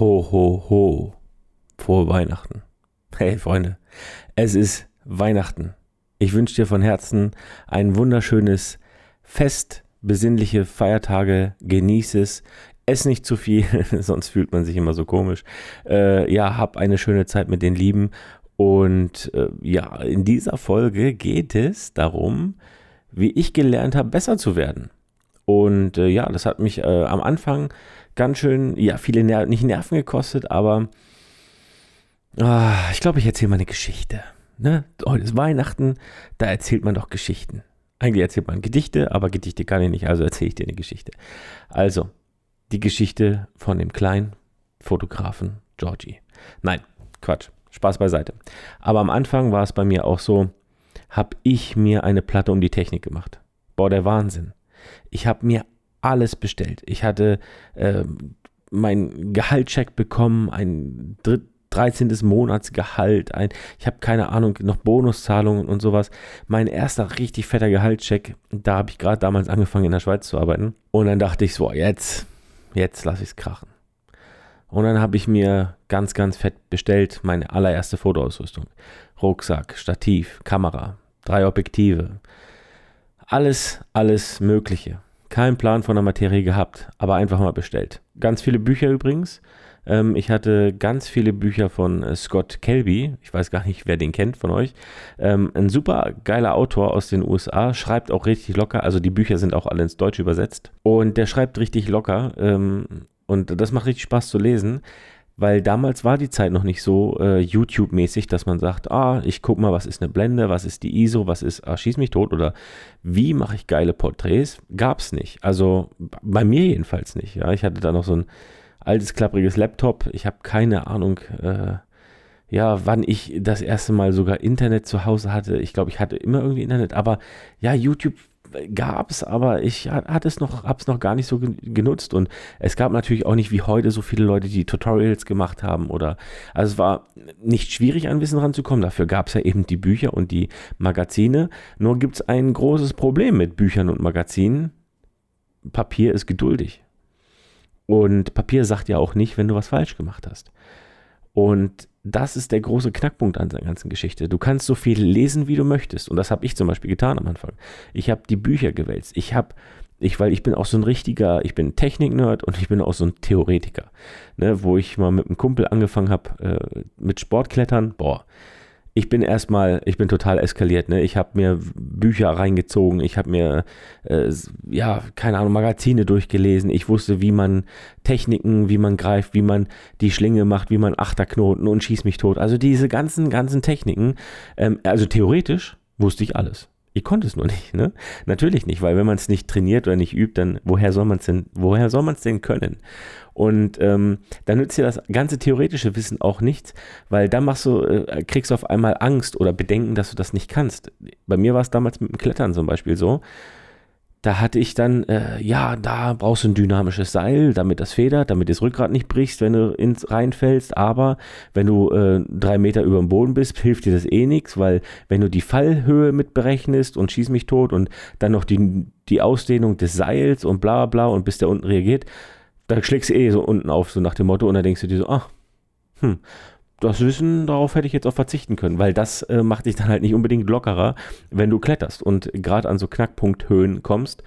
Ho, ho, ho. Frohe Weihnachten. Hey Freunde, es ist Weihnachten. Ich wünsche dir von Herzen ein wunderschönes Fest, besinnliche Feiertage, genieße es. Ess nicht zu viel, sonst fühlt man sich immer so komisch. Äh, ja, hab eine schöne Zeit mit den Lieben. Und äh, ja, in dieser Folge geht es darum, wie ich gelernt habe, besser zu werden. Und äh, ja, das hat mich äh, am Anfang ganz schön, ja, viele Ner nicht Nerven gekostet, aber ah, ich glaube, ich erzähle mal eine Geschichte. Ne? Heute ist Weihnachten, da erzählt man doch Geschichten. Eigentlich erzählt man Gedichte, aber Gedichte kann ich nicht, also erzähle ich dir eine Geschichte. Also, die Geschichte von dem kleinen Fotografen Georgie. Nein, Quatsch, Spaß beiseite. Aber am Anfang war es bei mir auch so, habe ich mir eine Platte um die Technik gemacht. Boah, der Wahnsinn. Ich habe mir alles bestellt. Ich hatte äh, mein Gehaltscheck bekommen, ein dritt, 13. Monatsgehalt, ein, ich habe keine Ahnung, noch Bonuszahlungen und sowas. Mein erster richtig fetter Gehaltscheck, da habe ich gerade damals angefangen in der Schweiz zu arbeiten. Und dann dachte ich so, jetzt, jetzt lasse ich es krachen. Und dann habe ich mir ganz, ganz fett bestellt meine allererste Fotoausrüstung. Rucksack, Stativ, Kamera, drei Objektive. Alles, alles Mögliche. Kein Plan von der Materie gehabt, aber einfach mal bestellt. Ganz viele Bücher übrigens. Ähm, ich hatte ganz viele Bücher von äh, Scott Kelby. Ich weiß gar nicht, wer den kennt von euch. Ähm, ein super geiler Autor aus den USA, schreibt auch richtig locker. Also die Bücher sind auch alle ins Deutsche übersetzt. Und der schreibt richtig locker. Ähm, und das macht richtig Spaß zu lesen weil damals war die Zeit noch nicht so äh, YouTube-mäßig, dass man sagt, ah, ich guck mal, was ist eine Blende, was ist die ISO, was ist, ah, schieß mich tot oder wie mache ich geile Porträts? Gab's nicht. Also bei mir jedenfalls nicht. Ja, ich hatte da noch so ein altes klappriges Laptop. Ich habe keine Ahnung, äh, ja, wann ich das erste Mal sogar Internet zu Hause hatte. Ich glaube, ich hatte immer irgendwie Internet, aber ja, YouTube gab es, aber ich hatte es noch, habe es noch gar nicht so genutzt. Und es gab natürlich auch nicht wie heute so viele Leute, die Tutorials gemacht haben oder, also es war nicht schwierig an Wissen ranzukommen, dafür gab es ja eben die Bücher und die Magazine, nur gibt es ein großes Problem mit Büchern und Magazinen, Papier ist geduldig. Und Papier sagt ja auch nicht, wenn du was falsch gemacht hast. Und das ist der große Knackpunkt an der ganzen Geschichte. Du kannst so viel lesen, wie du möchtest. Und das habe ich zum Beispiel getan am Anfang. Ich habe die Bücher gewälzt. Ich habe, ich, weil ich bin auch so ein richtiger, ich bin Technik-Nerd und ich bin auch so ein Theoretiker. Ne, wo ich mal mit einem Kumpel angefangen habe äh, mit Sportklettern. Boah, ich bin erstmal, ich bin total eskaliert. Ne? Ich habe mir Bücher reingezogen, ich habe mir, äh, ja, keine Ahnung, Magazine durchgelesen. Ich wusste, wie man Techniken, wie man greift, wie man die Schlinge macht, wie man Achterknoten und schieß mich tot. Also diese ganzen, ganzen Techniken, ähm, also theoretisch wusste ich alles. Ich konnte es nur nicht, ne? Natürlich nicht, weil wenn man es nicht trainiert oder nicht übt, dann woher soll man es denn, woher soll man es denn können? Und ähm, dann nützt dir das ganze theoretische Wissen auch nichts, weil dann machst du, äh, kriegst du auf einmal Angst oder Bedenken, dass du das nicht kannst. Bei mir war es damals mit dem Klettern zum Beispiel so da hatte ich dann, äh, ja, da brauchst du ein dynamisches Seil, damit das federt, damit das Rückgrat nicht brichst, wenn du ins reinfällst. Aber wenn du äh, drei Meter über dem Boden bist, hilft dir das eh nichts, weil wenn du die Fallhöhe mit berechnest und schieß mich tot und dann noch die, die Ausdehnung des Seils und bla bla und bis der unten reagiert, dann schlägst du eh so unten auf, so nach dem Motto, und dann denkst du dir so, ach, hm, das Wissen, darauf hätte ich jetzt auch verzichten können, weil das äh, macht dich dann halt nicht unbedingt lockerer, wenn du kletterst und gerade an so Knackpunkthöhen kommst,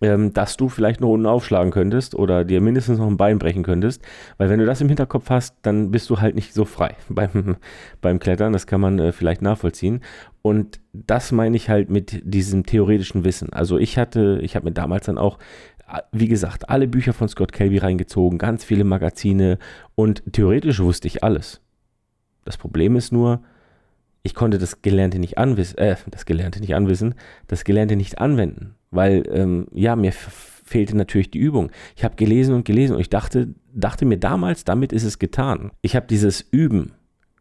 ähm, dass du vielleicht noch unten aufschlagen könntest oder dir mindestens noch ein Bein brechen könntest, weil wenn du das im Hinterkopf hast, dann bist du halt nicht so frei beim, beim Klettern, das kann man äh, vielleicht nachvollziehen und das meine ich halt mit diesem theoretischen Wissen. Also ich hatte, ich habe mir damals dann auch wie gesagt, alle Bücher von Scott Kelby reingezogen, ganz viele Magazine und theoretisch wusste ich alles. Das Problem ist nur, ich konnte das Gelernte nicht anwissen, äh, das Gelernte nicht anwissen, das Gelernte nicht anwenden, weil, ähm, ja, mir fehlte natürlich die Übung. Ich habe gelesen und gelesen und ich dachte, dachte mir damals, damit ist es getan. Ich habe dieses Üben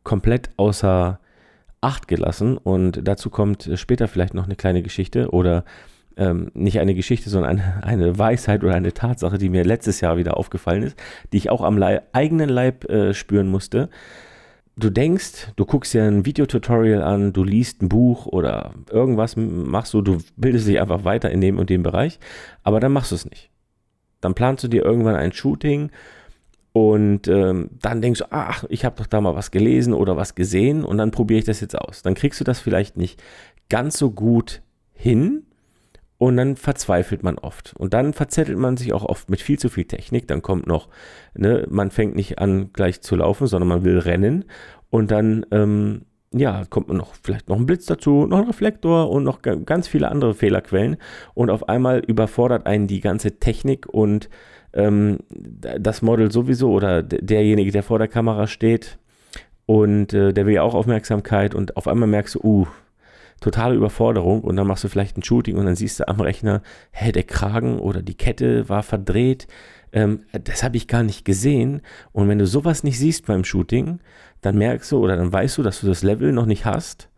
komplett außer Acht gelassen und dazu kommt später vielleicht noch eine kleine Geschichte oder ähm, nicht eine Geschichte, sondern eine, eine, Weisheit oder eine Tatsache, die mir letztes Jahr wieder aufgefallen ist, die ich auch am Leib, eigenen Leib äh, spüren musste du denkst, du guckst dir ein Videotutorial an, du liest ein Buch oder irgendwas machst du, du bildest dich einfach weiter in dem und dem Bereich, aber dann machst du es nicht. Dann planst du dir irgendwann ein Shooting Und ähm, dann denkst du, ach, ich habe doch da mal was gelesen oder was gesehen und dann probiere ich das jetzt aus. Dann kriegst du das vielleicht nicht ganz so gut hin und dann verzweifelt man oft. Und dann verzettelt man sich auch oft mit viel zu viel Technik. Dann kommt noch, ne, man fängt nicht an gleich zu laufen, sondern man will rennen und dann ähm, ja, kommt noch vielleicht noch ein Blitz dazu, noch ein Reflektor und noch ganz viele andere Fehlerquellen. Und auf einmal überfordert einen die ganze Technik und ähm, das Model sowieso oder derjenige, der vor der Kamera steht und äh, der will ja auch Aufmerksamkeit und auf einmal merkst du, uh, totale Überforderung und dann machst du vielleicht ein Shooting und dann siehst du am Rechner, hä, der Kragen oder die Kette war verdreht. Ähm, das habe ich gar nicht gesehen. Und wenn du sowas nicht siehst beim Shooting, dann merkst du oder dann weißt du, dass du das Level noch nicht hast,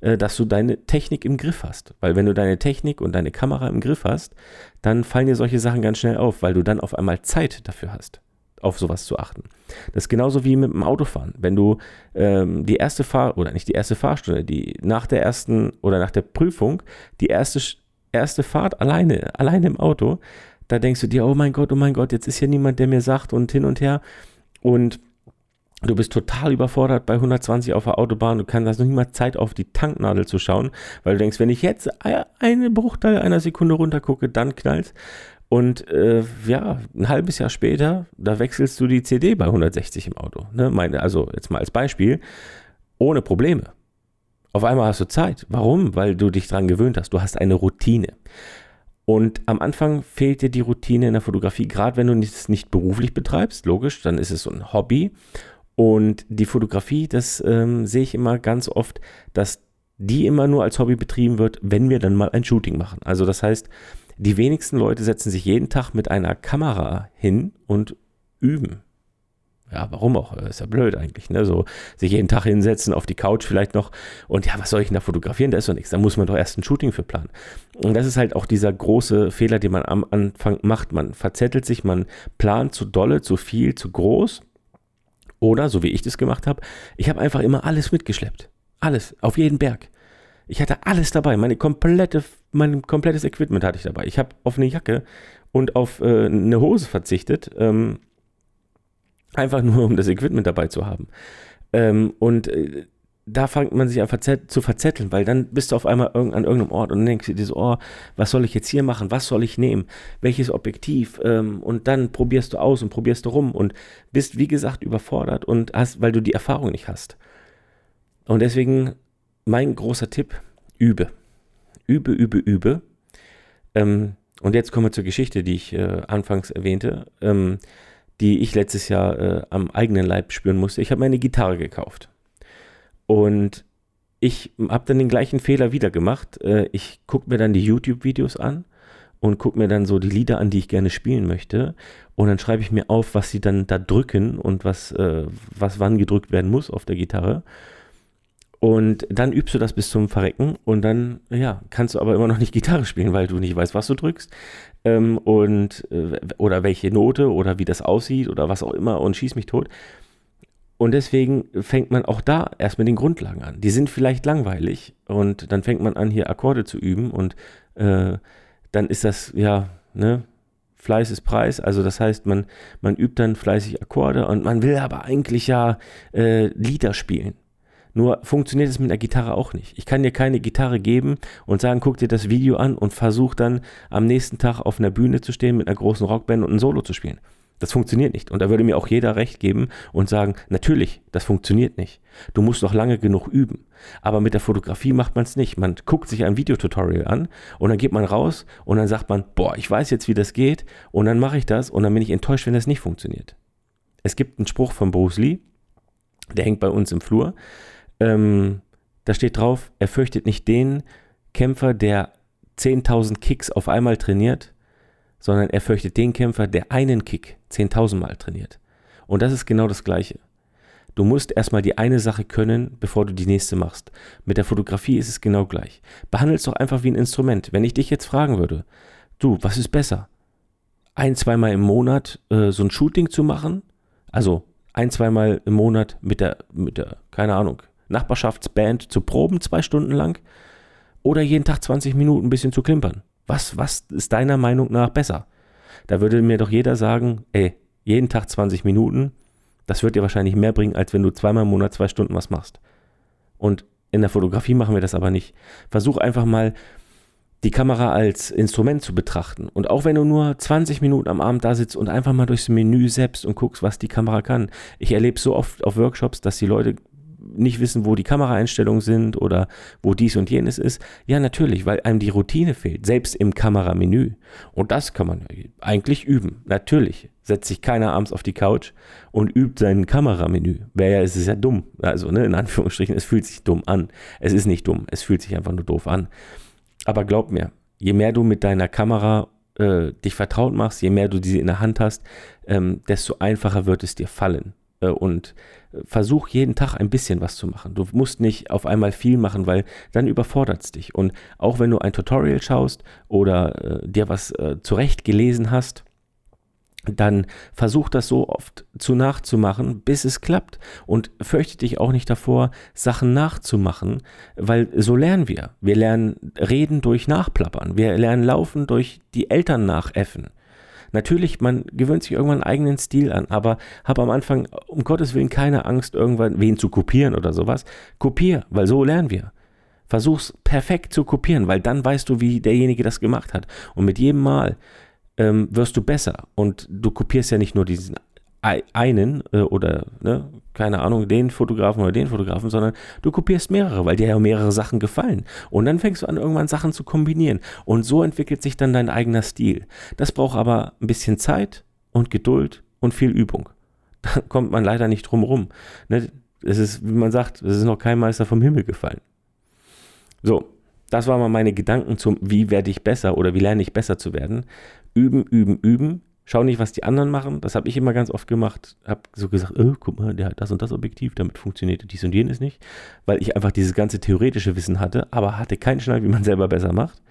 äh, dass du deine Technik im Griff hast. Weil wenn du deine Technik und deine Kamera im Griff hast, dann fallen dir solche Sachen ganz schnell auf, weil du dann auf einmal Zeit dafür hast auf sowas zu achten. Das ist genauso wie mit dem Autofahren. Wenn du ähm, die erste Fahr oder nicht die erste Fahrstunde, die nach der ersten oder nach der Prüfung die erste erste Fahrt alleine alleine im Auto, da denkst du dir, oh mein Gott, oh mein Gott, jetzt ist hier niemand, der mir sagt und hin und her und Du bist total überfordert bei 120 auf der Autobahn. Du kannst also nicht mal Zeit auf die Tanknadel zu schauen, weil du denkst, wenn ich jetzt eine Bruchteil einer Sekunde runtergucke, dann knallt. Und äh, ja, ein halbes Jahr später, da wechselst du die CD bei 160 im Auto. Ne? Meine, also jetzt mal als Beispiel, ohne Probleme. Auf einmal hast du Zeit. Warum? Weil du dich daran gewöhnt hast. Du hast eine Routine. Und am Anfang fehlt dir die Routine in der Fotografie, gerade wenn du es nicht beruflich betreibst, logisch, dann ist es so ein Hobby. Und die Fotografie, das ähm, sehe ich immer ganz oft, dass die immer nur als Hobby betrieben wird, wenn wir dann mal ein Shooting machen. Also das heißt, die wenigsten Leute setzen sich jeden Tag mit einer Kamera hin und üben. Ja, warum auch? Ist ja blöd eigentlich, ne? So sich jeden Tag hinsetzen, auf die Couch vielleicht noch und ja, was soll ich denn da fotografieren? Da ist doch nichts. Da muss man doch erst ein Shooting für planen. Und das ist halt auch dieser große Fehler, den man am Anfang macht. Man verzettelt sich, man plant zu dolle, zu viel, zu groß. Oder, so wie ich das gemacht habe, ich habe einfach immer alles mitgeschleppt. Alles, auf jeden Berg. Ich hatte alles dabei, meine komplette, mein komplettes Equipment hatte ich dabei. Ich habe auf eine Jacke und auf äh, eine Hose verzichtet, ähm, einfach nur um das Equipment dabei zu haben. Ähm, und äh, da fängt man sich an zu verzetteln, weil dann bist du auf einmal an irgendeinem Ort und denkst dir so, oh, was soll ich jetzt hier machen? Was soll ich nehmen? Welches Objektiv? Ähm, und dann probierst du aus und probierst du rum und bist, wie gesagt, überfordert und hast, weil du die Erfahrung nicht hast. Und deswegen mein großer Tipp, übe. Übe, übe, übe. Ähm, und jetzt kommen wir zur Geschichte, die ich äh, anfangs erwähnte, ähm, die ich letztes Jahr äh, am eigenen Leib spüren musste. Ich habe mir eine Gitarre gekauft. Und ich habe dann den gleichen Fehler wieder gemacht. Äh, ich gucke mir dann die YouTube-Videos an und gucke mir dann so die Lieder an, die ich gerne spielen möchte. Und dann schreibe ich mir auf, was sie dann da drücken und was, äh, was wann gedrückt werden muss auf der Gitarre. Und dann übst du das bis zum Verrecken und dann, ja, kannst du aber immer noch nicht Gitarre spielen, weil du nicht weißt, was du drückst. Ähm, und, äh, oder welche Note oder wie das aussieht oder was auch immer und schieß mich tot. Und deswegen fängt man auch da erst mit den Grundlagen an. Die sind vielleicht langweilig und dann fängt man an, hier Akkorde zu üben und äh, dann ist das, ja, ne, Fleiß ist Preis. Also das heißt, man, man übt dann fleißig Akkorde und man will aber eigentlich ja äh, Lieder spielen. Nur funktioniert es mit der Gitarre auch nicht. Ich kann dir keine Gitarre geben und sagen, guck dir das Video an und versuch dann am nächsten Tag auf einer Bühne zu stehen mit einer großen Rockband und ein Solo zu spielen. Das funktioniert nicht. Und da würde mir auch jeder recht geben und sagen, natürlich, das funktioniert nicht. Du musst noch lange genug üben. Aber mit der Fotografie macht man es nicht. Man guckt sich ein Videotutorial an und dann geht man raus und dann sagt man, boah, ich weiß jetzt, wie das geht und dann mache ich das und dann bin ich enttäuscht, wenn das nicht funktioniert. Es gibt einen Spruch von Bruce Lee, der hängt bei uns im Flur ähm, da steht drauf, er fürchtet nicht den Kämpfer, der 10.000 Kicks auf einmal trainiert, sondern er fürchtet den Kämpfer, der einen Kick 10.000 Mal trainiert. Und das ist genau das Gleiche. Du musst erstmal die eine Sache können, bevor du die nächste machst. Mit der Fotografie ist es genau gleich. Behandle es doch einfach wie ein Instrument. Wenn ich dich jetzt fragen würde, du, was ist besser? Ein, zweimal im Monat äh, so ein Shooting zu machen? Also ein, zweimal im Monat mit der, mit der, keine Ahnung, Nachbarschaftsband zu proben, zwei Stunden lang, oder jeden Tag 20 Minuten ein bisschen zu klimpern. Was, was ist deiner Meinung nach besser? Da würde mir doch jeder sagen, ey, Jeden Tag 20 Minuten. Das wird dir wahrscheinlich mehr bringen, als wenn du zweimal im Monat zwei Stunden was machst. Und in der Fotografie machen wir das aber nicht. Versuch einfach mal die Kamera als Instrument zu betrachten. Und auch wenn du nur 20 Minuten am Abend da sitzt und einfach mal durchs Menü selbst und guckst, was die Kamera kann. Ich erlebe so oft auf Workshops, dass die Leute nicht wissen, wo die Kameraeinstellungen sind oder wo dies und jenes ist. Ja, natürlich, weil einem die Routine fehlt, selbst im Kameramenü. Und das kann man eigentlich üben. Natürlich setzt sich keiner abends auf die Couch und übt sein Kameramenü. Wäre ja, es ist ja dumm. Also, ne, in Anführungsstrichen, es fühlt sich dumm an. Es ist nicht dumm, es fühlt sich einfach nur doof an. Aber glaub mir, je mehr du mit deiner Kamera äh, dich vertraut machst, je mehr du diese in der Hand hast, ähm, desto einfacher wird es dir fallen. Äh, und versuch jeden Tag ein bisschen was zu machen. Du musst nicht auf einmal viel machen, weil dann überfordert es dich. Und auch wenn du ein Tutorial schaust oder äh, dir was äh, zurecht gelesen hast, dann versuch das so oft zu nachzumachen, bis es klappt. Und fürchte dich auch nicht davor, Sachen nachzumachen, weil so lernen wir. Wir lernen reden durch Nachplappern. Wir lernen laufen durch die Eltern nachäffen. Natürlich, man gewöhnt sich irgendwann einen eigenen Stil an, aber hab am Anfang um Gottes Willen keine Angst, irgendwann wen zu kopieren oder sowas. Kopier, weil so lernen wir. Versuch's perfekt zu kopieren, weil dann weißt du, wie derjenige das gemacht hat. Und mit jedem Mal ähm, wirst du besser. Und du kopierst ja nicht nur diesen einen äh, oder ne, keine Ahnung, den Fotografen oder den Fotografen, sondern du kopierst mehrere, weil dir ja mehrere Sachen gefallen. Und dann fängst du an, irgendwann Sachen zu kombinieren. Und so entwickelt sich dann dein eigener Stil. Das braucht aber ein bisschen Zeit und Geduld und viel Übung. Da kommt man leider nicht drum rum. Ne? Es ist, wie man sagt, es ist noch kein Meister vom Himmel gefallen. So, das waren mal meine Gedanken zum, wie werde ich besser oder wie lerne ich besser zu werden. Üben, üben, üben Schau nicht, was die anderen machen. Das habe ich immer ganz oft gemacht. Habe so gesagt, oh, guck mal, der hat das und das Objektiv, damit funktioniert dies und jenes nicht. Weil ich einfach dieses ganze theoretische Wissen hatte, aber hatte keinen Schneid, wie man selber besser macht.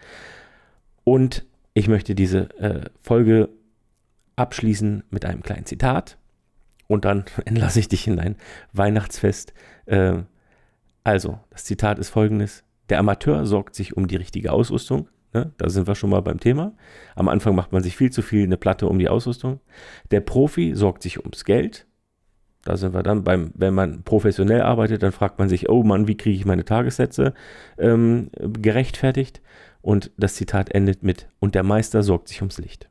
Und ich möchte diese äh, Folge abschließen mit einem kleinen Zitat. Und dann entlasse ich dich in dein Weihnachtsfest. Äh, also, das Zitat ist folgendes. Der Amateur sorgt sich um die richtige Ausrüstung, Ne? Da sind wir schon mal beim Thema. Am Anfang macht man sich viel zu viel eine Platte um die Ausrüstung. Der Profi sorgt sich ums Geld. Da sind wir dann beim, wenn man professionell arbeitet, dann fragt man sich, oh Mann, wie kriege ich meine Tagessätze ähm, gerechtfertigt? Und das Zitat endet mit, und der Meister sorgt sich ums Licht.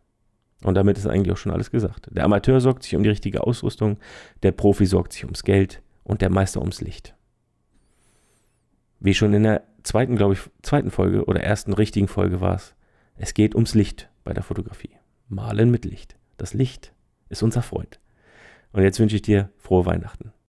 Und damit ist eigentlich auch schon alles gesagt. Der Amateur sorgt sich um die richtige Ausrüstung, der Profi sorgt sich ums Geld und der Meister ums Licht. Wie schon in der zweiten, glaube ich, zweiten Folge oder ersten richtigen Folge war es. Es geht ums Licht bei der Fotografie. Malen mit Licht. Das Licht ist unser Freund. Und jetzt wünsche ich dir frohe Weihnachten.